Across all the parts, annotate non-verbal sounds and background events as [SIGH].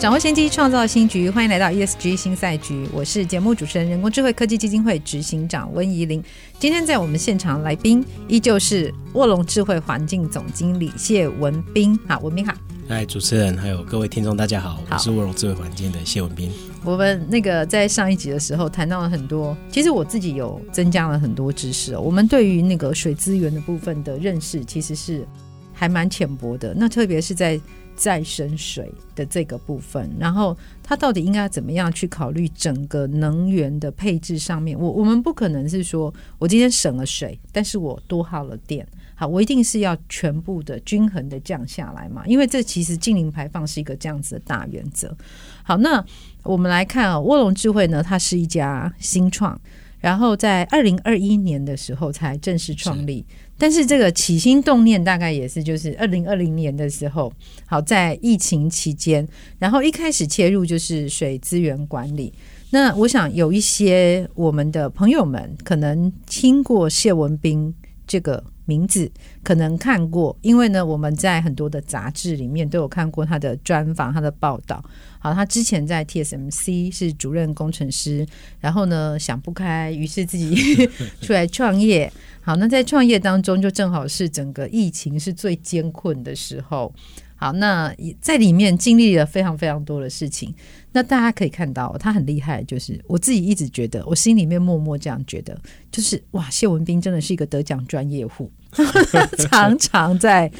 掌握先机，创造新局。欢迎来到 ESG 新赛局，我是节目主持人、人工智慧科技基金会执行长温怡玲。今天在我们现场来宾依旧是卧龙智慧环境总经理谢文斌。好，文斌好。嗨，主持人还有各位听众，大家好，好，我是卧龙智慧环境的谢文斌。我们那个在上一集的时候谈到了很多，其实我自己有增加了很多知识。我们对于那个水资源的部分的认识，其实是还蛮浅薄的。那特别是在再生水的这个部分，然后它到底应该怎么样去考虑整个能源的配置上面？我我们不可能是说我今天省了水，但是我多耗了电。好，我一定是要全部的均衡的降下来嘛，因为这其实净零排放是一个这样子的大原则。好，那我们来看啊，卧龙智慧呢，它是一家新创，然后在二零二一年的时候才正式创立。但是这个起心动念大概也是就是二零二零年的时候，好，在疫情期间，然后一开始切入就是水资源管理。那我想有一些我们的朋友们可能听过谢文斌这个名字，可能看过，因为呢我们在很多的杂志里面都有看过他的专访、他的报道。好，他之前在 TSMC 是主任工程师，然后呢想不开，于是自己 [LAUGHS] 出来创业。好，那在创业当中，就正好是整个疫情是最艰困的时候。好，那在里面经历了非常非常多的事情。那大家可以看到，他很厉害，就是我自己一直觉得，我心里面默默这样觉得，就是哇，谢文斌真的是一个得奖专业户，[LAUGHS] 常常在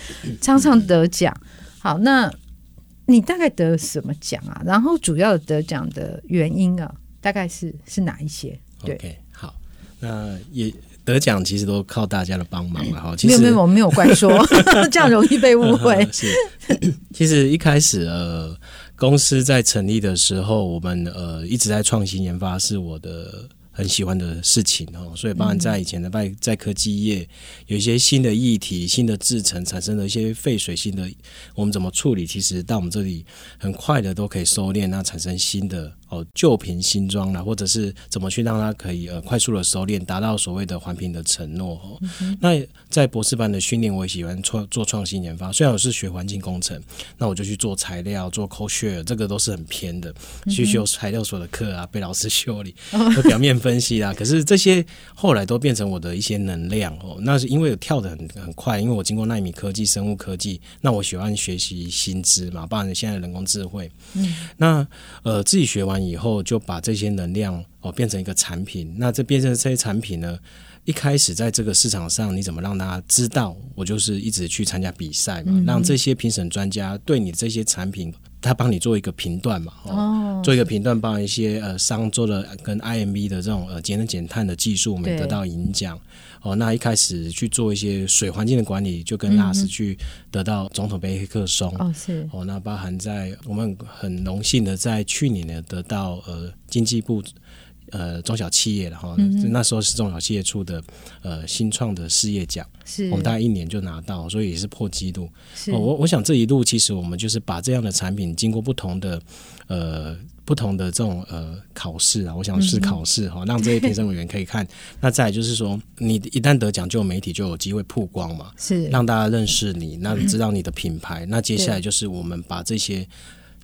常常得奖。好，那你大概得了什么奖啊？然后主要得奖的原因啊，大概是是哪一些？对，okay, 好，那也。得奖其实都靠大家的帮忙了 [COUGHS] 哈。没有没有，我没有怪说，[LAUGHS] 这样容易被误会。[LAUGHS] 是，其实一开始呃，公司在成立的时候，我们呃一直在创新研发，是我的。很喜欢的事情哦，所以包含在以前的在在科技业，有一些新的议题、新的制程产生的一些废水，新的我们怎么处理？其实到我们这里很快的都可以收敛，那产生新的哦旧瓶新装啦，或者是怎么去让它可以呃快速的熟练，达到所谓的环评的承诺哦。嗯、那在博士班的训练，我也喜欢创做创新研发。虽然我是学环境工程，那我就去做材料、做 code share，这个都是很偏的，去修材料所的课啊，被老师修理，[LAUGHS] 和表面分。析啊，可是这些后来都变成我的一些能量哦。那是因为我跳的很很快，因为我经过纳米科技、生物科技，那我喜欢学习新知嘛，包含现在的人工智慧。嗯，那呃自己学完以后，就把这些能量哦变成一个产品。那这变成这些产品呢，一开始在这个市场上，你怎么让大家知道？我就是一直去参加比赛嘛，让这些评审专家对你这些产品。他帮你做一个评断嘛，哦，做一个评断，帮一些呃商做的跟 IMV 的这种呃节能减碳的技术，我们得到银奖。哦，那一开始去做一些水环境的管理，就跟纳斯去得到总统杯黑客松。哦，是。哦，那包含在我们很荣幸的在去年呢得到呃经济部。呃，中小企业了哈，那时候是中小企业出的呃新创的事业奖，是我们大概一年就拿到，所以也是破纪录。哦、我我想这一路其实我们就是把这样的产品经过不同的呃不同的这种呃考试啊，我想是考试哈、嗯，让这些评审委员可以看。[LAUGHS] 那再来就是说，你一旦得奖，就有媒体就有机会曝光嘛，是让大家认识你，那你知道你的品牌、嗯。那接下来就是我们把这些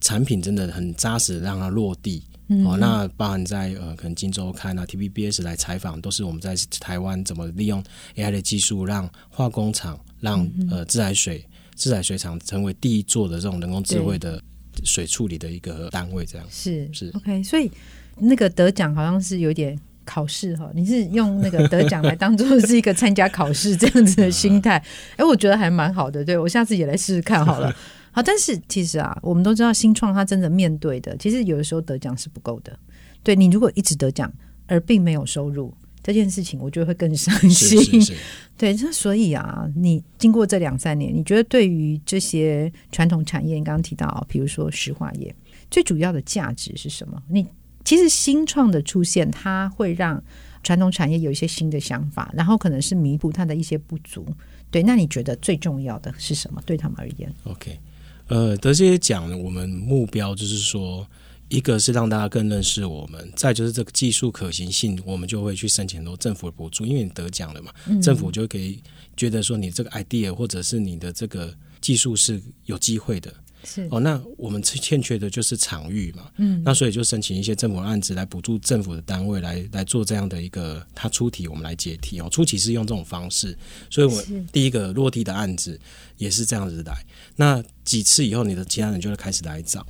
产品真的很扎实让它落地。嗯、哦，那包含在呃，可能金周刊啊，TVBS 来采访，都是我们在台湾怎么利用 AI 的技术，让化工厂、让、嗯、呃自来水、自来水厂成为第一座的这种人工智慧的水处理的一个单位，这样。是是。OK。所以那个得奖好像是有点考试哈，你是用那个得奖来当做是一个参加考试这样子的心态，[LAUGHS] 哎、欸，我觉得还蛮好的，对，我下次也来试试看好了。[LAUGHS] 好，但是其实啊，我们都知道新创它真的面对的，其实有的时候得奖是不够的。对，你如果一直得奖而并没有收入，这件事情，我觉得会更伤心。是是是 [LAUGHS] 对，那所以啊，你经过这两三年，你觉得对于这些传统产业，你刚刚提到，比如说石化业，最主要的价值是什么？你其实新创的出现，它会让传统产业有一些新的想法，然后可能是弥补它的一些不足。对，那你觉得最重要的是什么？对他们而言？OK，呃，得这些奖，我们目标就是说。一个是让大家更认识我们，再就是这个技术可行性，我们就会去申请很多政府的补助，因为你得奖了嘛，嗯、政府就可以觉得说你这个 idea 或者是你的这个技术是有机会的。是哦，那我们欠缺的就是场域嘛，嗯，那所以就申请一些政府的案子来补助政府的单位来来做这样的一个他出题，我们来解题哦。初期是用这种方式，所以我第一个落地的案子也是这样子来。那几次以后，你的其他人就会开始来找。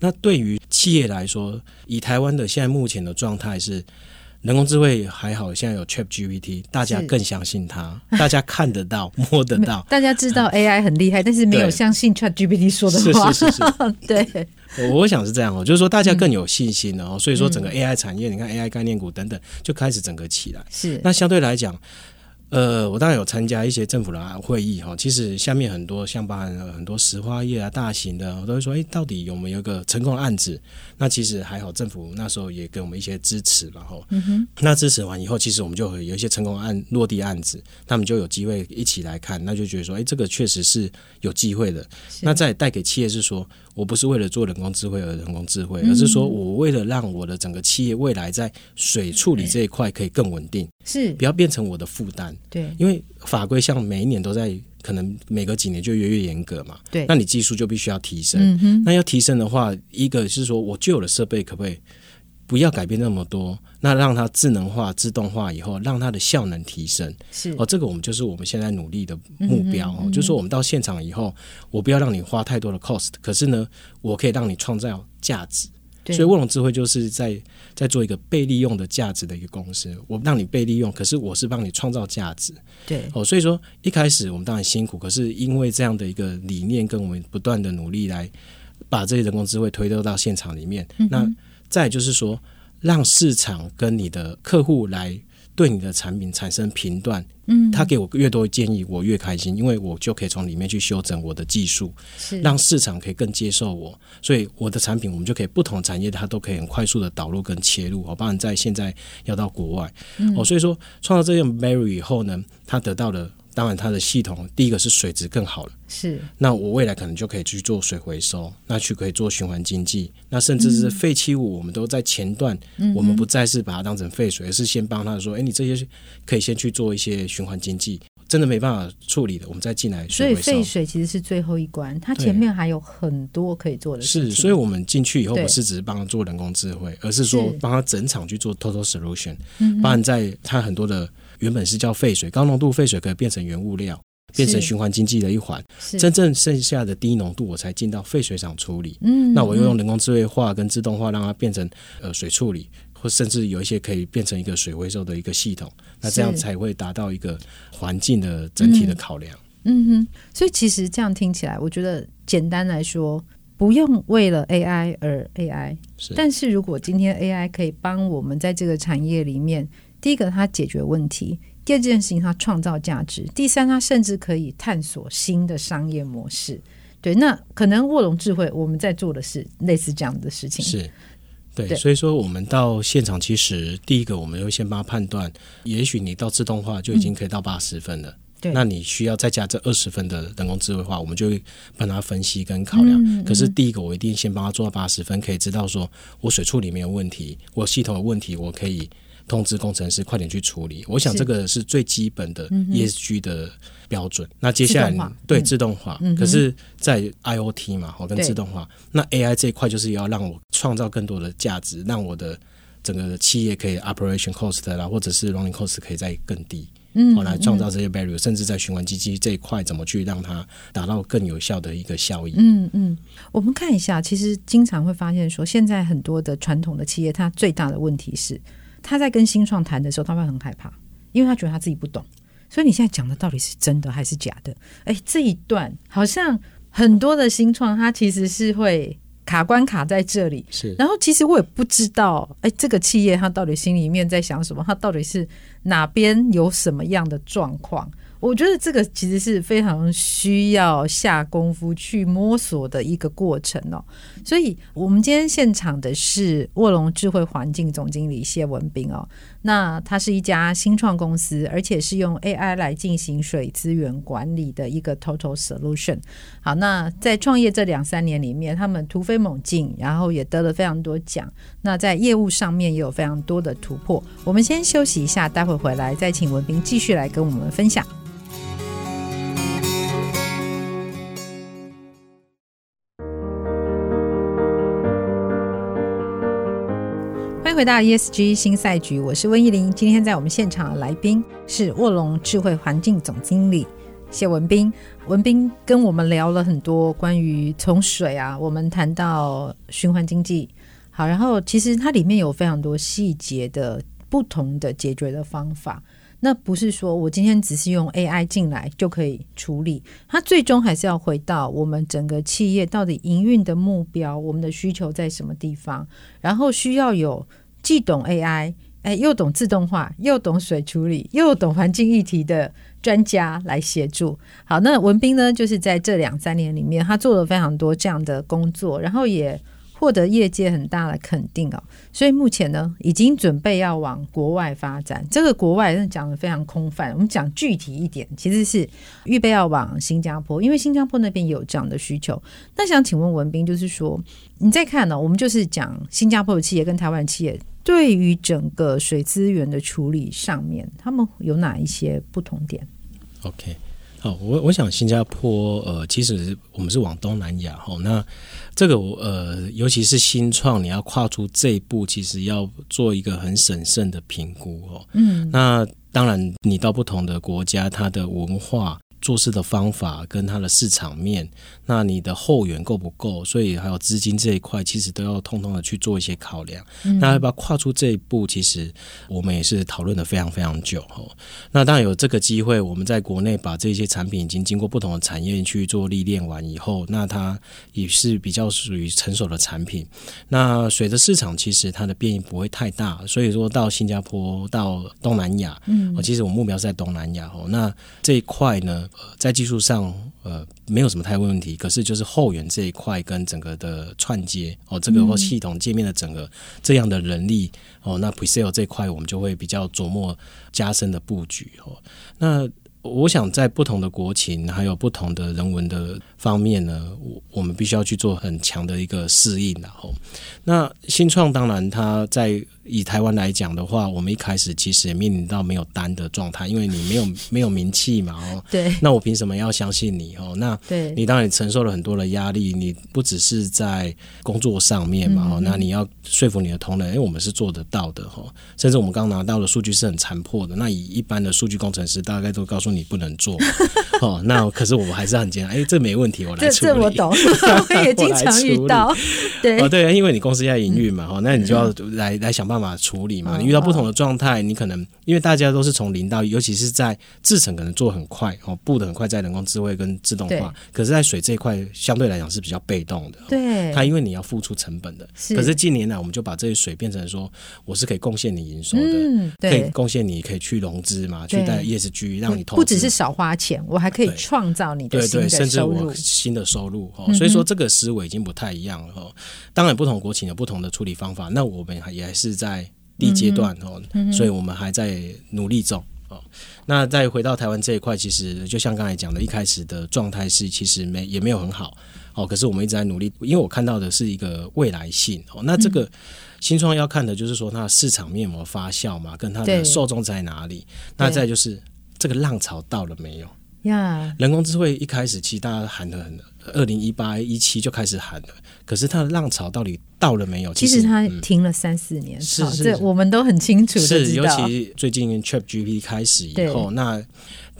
那对于企业来说，以台湾的现在目前的状态是。人工智慧还好，现在有 Chat GPT，大家更相信它，大家看得到、[LAUGHS] 摸得到。大家知道 AI 很厉害，但是没有相信 Chat GPT 说的话。是是是是，[LAUGHS] 对。我我想是这样哦，就是说大家更有信心了哦，所以说整个 AI 产业，你看 AI 概念股等等，就开始整个起来。是。那相对来讲。呃，我当然有参加一些政府的会议哈。其实下面很多像包含很多石化业啊、大型的，我都会说，哎，到底有没有一个成功的案子？那其实还好，政府那时候也给我们一些支持然后。嗯哼。那支持完以后，其实我们就会有一些成功案落地案子，他们就有机会一起来看，那就觉得说，哎，这个确实是有机会的。那再带给企业是说，我不是为了做人工智慧而人工智慧，而是说我为了让我的整个企业未来在水处理这一块可以更稳定，是不要变成我的负担。对，因为法规像每一年都在，可能每隔几年就越越严格嘛。对，那你技术就必须要提升。嗯哼，那要提升的话，一个是说我旧有的设备可不可以不要改变那么多？那让它智能化、自动化以后，让它的效能提升。是哦，这个我们就是我们现在努力的目标哦。就是说我们到现场以后，我不要让你花太多的 cost，可是呢，我可以让你创造价值。所以，卧龙智慧就是在在做一个被利用的价值的一个公司。我让你被利用，可是我是帮你创造价值。对哦，所以说一开始我们当然辛苦，可是因为这样的一个理念，跟我们不断的努力来把这些人工智慧推到到现场里面。嗯、那再就是说，让市场跟你的客户来。对你的产品产生评断，嗯，他给我越多建议，我越开心，因为我就可以从里面去修整我的技术，是让市场可以更接受我，所以我的产品我们就可以不同产业它都可以很快速的导入跟切入，我帮你在现在要到国外，嗯、哦，所以说创造这样 m a r r y 以后呢，他得到了。当然，它的系统第一个是水质更好了，是。那我未来可能就可以去做水回收，那去可以做循环经济，那甚至是废弃物，我们都在前段，嗯、我们不再是把它当成废水，而是先帮他说，哎，你这些可以先去做一些循环经济，真的没办法处理的，我们再进来。所以废水其实是最后一关，它前面还有很多可以做的事情。是，所以我们进去以后不是只是帮他做人工智慧，而是说帮他整场去做 total solution，包含在他很多的。原本是叫废水，高浓度废水可以变成原物料，变成循环经济的一环。真正剩下的低浓度，我才进到废水厂处理。嗯，那我又用人工智慧化跟自动化，让它变成呃水处理，或甚至有一些可以变成一个水回收的一个系统。那这样才会达到一个环境的整体的考量。嗯，嗯哼，所以其实这样听起来，我觉得简单来说，不用为了 AI 而 AI。是，但是如果今天 AI 可以帮我们在这个产业里面。第一个，它解决问题；第二件事情，它创造价值；第三，它甚至可以探索新的商业模式。对，那可能卧龙智慧我们在做的是类似这样的事情。是，对，对，所以说我们到现场，其实第一个我们会先帮他判断，也许你到自动化就已经可以到八十分了。嗯，对，那你需要再加这二十分的人工智慧化，我们就会帮他分析跟考量。嗯嗯，可是第一个，我一定先帮他做到八十分，可以知道说我水处理没有问题，我系统有问题，我可以。通知工程师快点去处理，我想这个是最基本的 ESG 的标准。那接下来对自动化，可是，在 IoT 嘛，好跟自动化，那 AI 这一块就是要让我创造更多的价值，让我的整个企业可以 operation cost 啦，或者是 running cost 可以再更低，嗯，来创造这些 value，甚至在循环经济这一块怎么去让它达到更有效的一个效益。嗯嗯，我们看一下，其实经常会发现说，现在很多的传统的企业，它最大的问题是。他在跟新创谈的时候，他会很害怕，因为他觉得他自己不懂。所以你现在讲的到底是真的还是假的？哎，这一段好像很多的新创，他其实是会卡关卡在这里。是，然后其实我也不知道，哎，这个企业它到底心里面在想什么？它到底是哪边有什么样的状况？我觉得这个其实是非常需要下功夫去摸索的一个过程哦。所以，我们今天现场的是卧龙智慧环境总经理谢文斌哦。那它是一家新创公司，而且是用 AI 来进行水资源管理的一个 Total Solution。好，那在创业这两三年里面，他们突飞猛进，然后也得了非常多奖。那在业务上面也有非常多的突破。我们先休息一下，待会回来再请文斌继续来跟我们分享。回到 ESG 新赛局，我是温怡玲。今天在我们现场的来宾是卧龙智慧环境总经理谢文斌。文斌跟我们聊了很多关于从水啊，我们谈到循环经济。好，然后其实它里面有非常多细节的不同的解决的方法。那不是说我今天只是用 AI 进来就可以处理，它最终还是要回到我们整个企业到底营运的目标，我们的需求在什么地方，然后需要有既懂 AI，哎，又懂自动化，又懂水处理，又懂环境议题的专家来协助。好，那文斌呢，就是在这两三年里面，他做了非常多这样的工作，然后也。获得业界很大的肯定哦，所以目前呢，已经准备要往国外发展。这个国外真的讲得非常空泛，我们讲具体一点，其实是预备要往新加坡，因为新加坡那边也有这样的需求。那想请问文斌，就是说你再看呢，我们就是讲新加坡的企业跟台湾企业对于整个水资源的处理上面，他们有哪一些不同点？OK。好，我我想新加坡，呃，其实我们是往东南亚哈，那这个呃，尤其是新创，你要跨出这一步，其实要做一个很审慎的评估哦。嗯，那当然，你到不同的国家，它的文化。做事的方法跟它的市场面，那你的后援够不够？所以还有资金这一块，其实都要通通的去做一些考量。嗯、那要不要跨出这一步？其实我们也是讨论的非常非常久哈。那当然有这个机会，我们在国内把这些产品已经经过不同的产业去做历练完以后，那它也是比较属于成熟的产品。那随着市场其实它的变异不会太大，所以说到新加坡到东南亚，嗯，其实我目标是在东南亚哦。那这一块呢？呃，在技术上，呃，没有什么太问题。可是，就是后援这一块跟整个的串接哦，这个或系统界面的整个这样的人力哦，那 Presale 这块我们就会比较琢磨加深的布局哦。那我想在不同的国情还有不同的人文的方面呢，我我们必须要去做很强的一个适应然后，那新创当然它在。以台湾来讲的话，我们一开始其实也面临到没有单的状态，因为你没有没有名气嘛，哦，对，那我凭什么要相信你哦？那对。你当然承受了很多的压力，你不只是在工作上面嘛，哦、嗯，那你要说服你的同仁，因为我们是做得到的哈，甚至我们刚拿到的数据是很残破的，那以一般的数据工程师大概都告诉你不能做 [LAUGHS] 哦，那可是我们还是很坚哎，这没问题，我来处理，这，这我懂，[LAUGHS] 我也经常遇到，对哦，对，因为你公司要营运嘛，哈、嗯，那你就要来来想办法。办法处理嘛？你遇到不同的状态，你可能因为大家都是从零到一，尤其是在制程可能做很快哦，布的很快，在人工智慧跟自动化。可是，在水这一块相对来讲是比较被动的。对，它因为你要付出成本的。是。可是近年来，我们就把这些水变成说，我是可以贡献你营收的，嗯、可以贡献你可以去融资嘛，去带 ESG 让你投资。不只是少花钱，我还可以创造你的对对，甚至我新的收入哦。所以说，这个思维已经不太一样了哦。当然，不同国情有不同的处理方法，那我们也还是。在第一阶段哦，所以我们还在努力中哦。那再回到台湾这一块，其实就像刚才讲的，一开始的状态是其实没也没有很好哦。可是我们一直在努力，因为我看到的是一个未来性哦。那这个新创要看的就是说它的市场面膜发酵嘛，跟它的受众在哪里。那再就是这个浪潮到了没有？呀，人工智慧一开始其实大家喊的很，二零一八一七就开始喊了，可是它的浪潮到底到了没有？其实，它停了三四年，是、嗯、是，我们都很清楚。是，尤其最近 ChatGPT 开始以后，那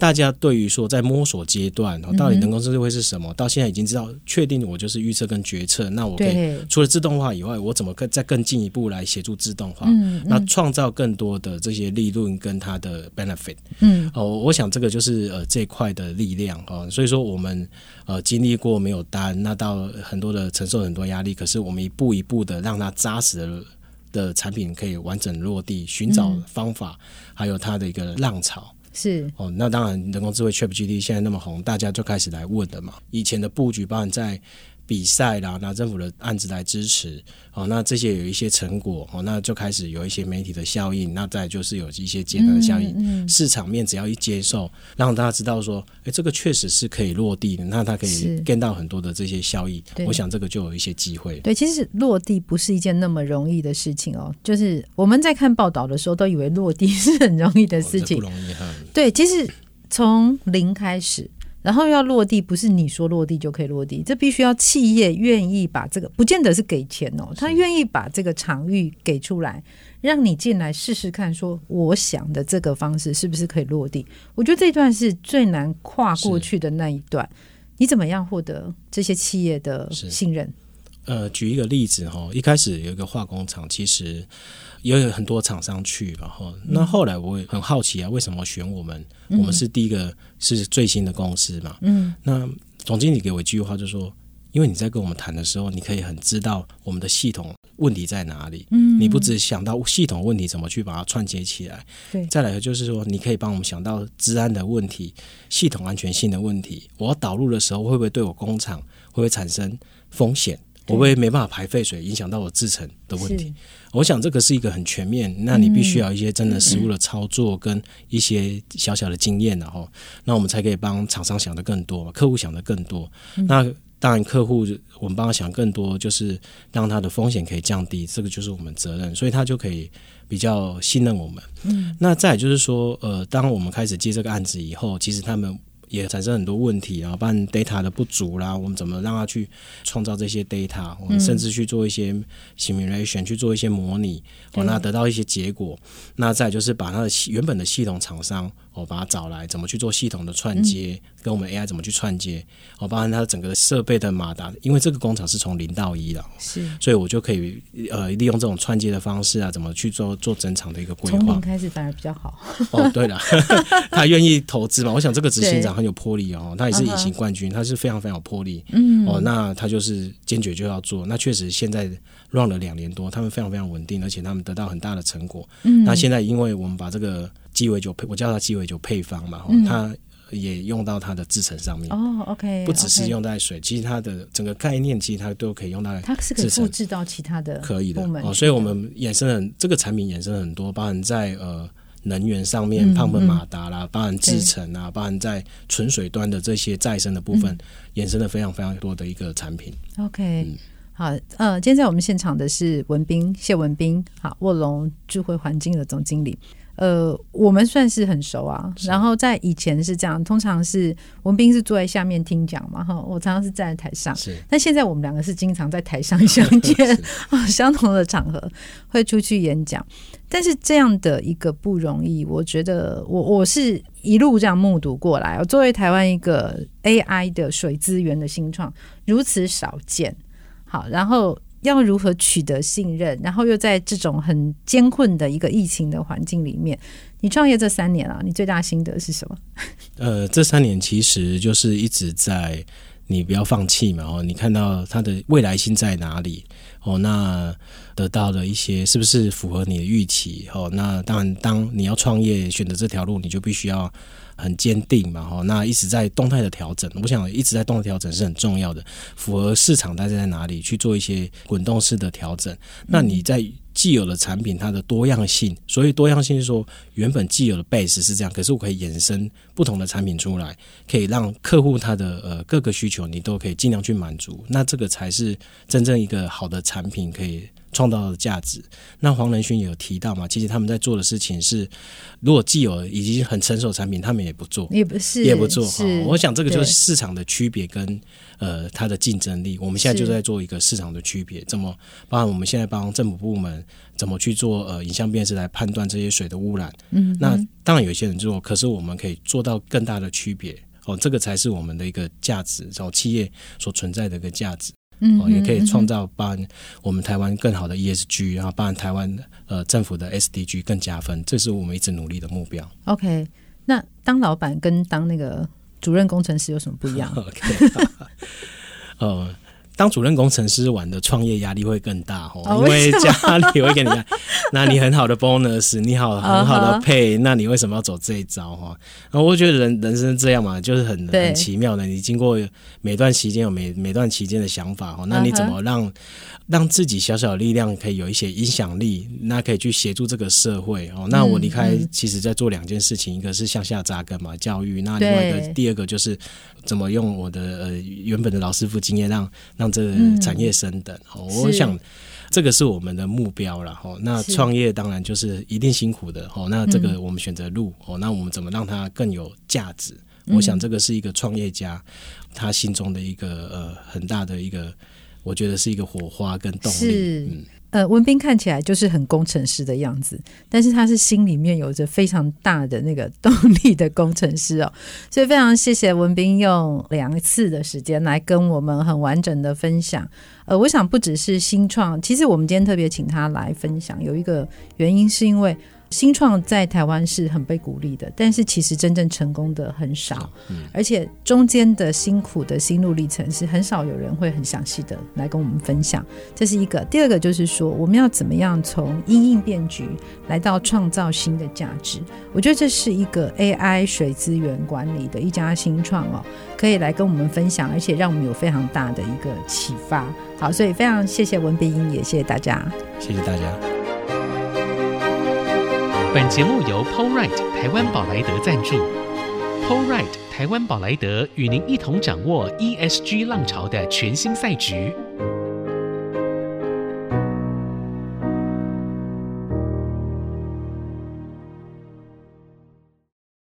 大家对于说在摸索阶段，到底人工智慧会是什么？嗯、到现在已经知道，确定我就是预测跟决策。那我可以除了自动化以外，我怎么更再更进一步来协助自动化？那创造更多的这些利润跟它的 benefit。嗯，哦，我想这个就是呃这一块的力量哦。所以说我们呃经历过没有单，那到很多的承受很多压力，可是我们一步一步的让它扎实的的产品可以完整落地，寻找方法，嗯、还有它的一个浪潮。是哦，那当然，人工智慧 ChatGPT 现在那么红，大家就开始来问了嘛。以前的布局，包含在。比赛啦，拿政府的案子来支持，哦，那这些有一些成果，哦，那就开始有一些媒体的效应，那再就是有一些阶段的效应，嗯嗯、市场面只要一接受，让大家知道说，哎，这个确实是可以落地的，那它可以 get 到很多的这些效益，我想这个就有一些机会。对，其实落地不是一件那么容易的事情哦，就是我们在看报道的时候，都以为落地是很容易的事情，哦、不容易哈。对，其实从零开始。然后要落地，不是你说落地就可以落地，这必须要企业愿意把这个，不见得是给钱哦，他愿意把这个场域给出来，让你进来试试看，说我想的这个方式是不是可以落地？我觉得这一段是最难跨过去的那一段。你怎么样获得这些企业的信任？呃，举一个例子哈，一开始有一个化工厂，其实。也有很多厂商去，然后那后来我也很好奇啊，为什么选我们？嗯、我们是第一个是最新的公司嘛。嗯，那总经理给我一句话，就说：因为你在跟我们谈的时候，你可以很知道我们的系统问题在哪里。嗯，你不只想到系统问题怎么去把它串接起来，对。再来就是说，你可以帮我们想到治安的问题、系统安全性的问题。我要导入的时候，会不会对我工厂会不会产生风险？我会没办法排废水，影响到我制成的问题。我想这个是一个很全面，那你必须要一些真的实物的操作跟一些小小的经验，然后那我们才可以帮厂商想的更多，客户想的更多。那当然，客户我们帮他想更多，就是让他的风险可以降低，这个就是我们责任，所以他就可以比较信任我们。嗯，那再就是说，呃，当我们开始接这个案子以后，其实他们。也产生很多问题啊，包含 data 的不足啦，我们怎么让他去创造这些 data？我们甚至去做一些 simulation，去做一些模拟，哦，那得到一些结果。那再就是把他的原本的系统厂商。我把它找来，怎么去做系统的串接，嗯、跟我们 AI 怎么去串接？我包含它整个设备的马达，因为这个工厂是从零到一的，是，所以我就可以呃利用这种串接的方式啊，怎么去做做整场的一个规划。从零开始反而比较好。哦，对了，[LAUGHS] 他愿意投资嘛？我想这个执行长很有魄力哦，他也是隐形冠军，他是非常非常有魄力。嗯，哦，那他就是坚决就要做。那确实现在 run 了两年多，他们非常非常稳定，而且他们得到很大的成果。嗯，那现在因为我们把这个。鸡尾酒配，我叫它鸡尾酒配方嘛，嗯、它也用到它的制成上面。哦，OK，不只是用在水其实它的整个概念，其实它都可以用到。它是可以复制到其他的，可以的哦。所以我们衍生了这个产品，衍生了很多，包含在呃能源上面，胖本马达啦，包含制程啊，包含在纯水端的这些再生的部分，衍生了非常非常多的一个产品。OK，嗯好，呃，今天在我们现场的是文斌谢文斌，好，卧龙智慧环境的总经理。呃，我们算是很熟啊。然后在以前是这样，通常是文斌是坐在下面听讲嘛，哈，我常常是站在台上。是，但现在我们两个是经常在台上相见，[LAUGHS] 相同的场合会出去演讲。但是这样的一个不容易，我觉得我我是一路这样目睹过来。我作为台湾一个 AI 的水资源的新创，如此少见。好，然后。要如何取得信任，然后又在这种很艰困的一个疫情的环境里面，你创业这三年啊，你最大心得是什么？呃，这三年其实就是一直在你不要放弃嘛，哦，你看到它的未来性在哪里？哦，那得到的一些是不是符合你的预期？哦，那当然，当你要创业选择这条路，你就必须要。很坚定嘛，哈，那一直在动态的调整。我想一直在动态调整是很重要的，符合市场大家在哪里去做一些滚动式的调整。那你在既有的产品它的多样性，所以多样性是说原本既有的 base 是这样，可是我可以衍生不同的产品出来，可以让客户他的呃各个需求你都可以尽量去满足。那这个才是真正一个好的产品可以创造的价值。那黄仁勋也有提到嘛，其实他们在做的事情是，如果既有已经很成熟的产品，他们也不做，也不是也不做。是我想这个就是市场的区别跟呃它的竞争力。我们现在就在做一个市场的区别，怎么包含我们现在帮政府部门怎么去做呃影像辨识来判断这些水的污染。嗯，那当然有些人做，可是我们可以做到更大的区别。哦，这个才是我们的一个价值，然后企业所存在的一个价值，嗯，哦，也可以创造帮我们台湾更好的 ESG，然后帮台湾呃政府的 SDG 更加分，这是我们一直努力的目标。OK，那当老板跟当那个主任工程师有什么不一样？[LAUGHS] OK，哦。当主任工程师玩的创业压力会更大哦，因为家里会给你看，[LAUGHS] 那你很好的 bonus，你好很好的 pay，那你为什么要走这一招哈？然后我觉得人人生这样嘛，就是很很奇妙的。你经过每段期间有每每段期间的想法哈，那你怎么让让自己小小的力量可以有一些影响力？那可以去协助这个社会哦。那我离开，其实在做两件事情，一个是向下扎根嘛，教育；那另外一个第二个就是怎么用我的呃原本的老师傅经验，让让这个产业升等，嗯、我想这个是我们的目标了哈。那创业当然就是一定辛苦的哈。那这个我们选择路哦，那我们怎么让它更有价值？嗯、我想这个是一个创业家他心中的一个呃很大的一个，我觉得是一个火花跟动力。嗯。呃，文斌看起来就是很工程师的样子，但是他是心里面有着非常大的那个 [LAUGHS] 动力的工程师哦，所以非常谢谢文斌用两次的时间来跟我们很完整的分享。呃，我想不只是新创，其实我们今天特别请他来分享，有一个原因是因为。新创在台湾是很被鼓励的，但是其实真正成功的很少，嗯、而且中间的辛苦的心路历程是很少有人会很详细的来跟我们分享。这是一个，第二个就是说，我们要怎么样从因应变局来到创造新的价值？我觉得这是一个 AI 水资源管理的一家新创哦，可以来跟我们分享，而且让我们有非常大的一个启发。好，所以非常谢谢文彬，也谢谢大家，谢谢大家。本节目由 p o l r i t e 台湾宝莱德赞助 p o l r i t e 台湾宝莱德与您一同掌握 ESG 浪潮的全新赛局。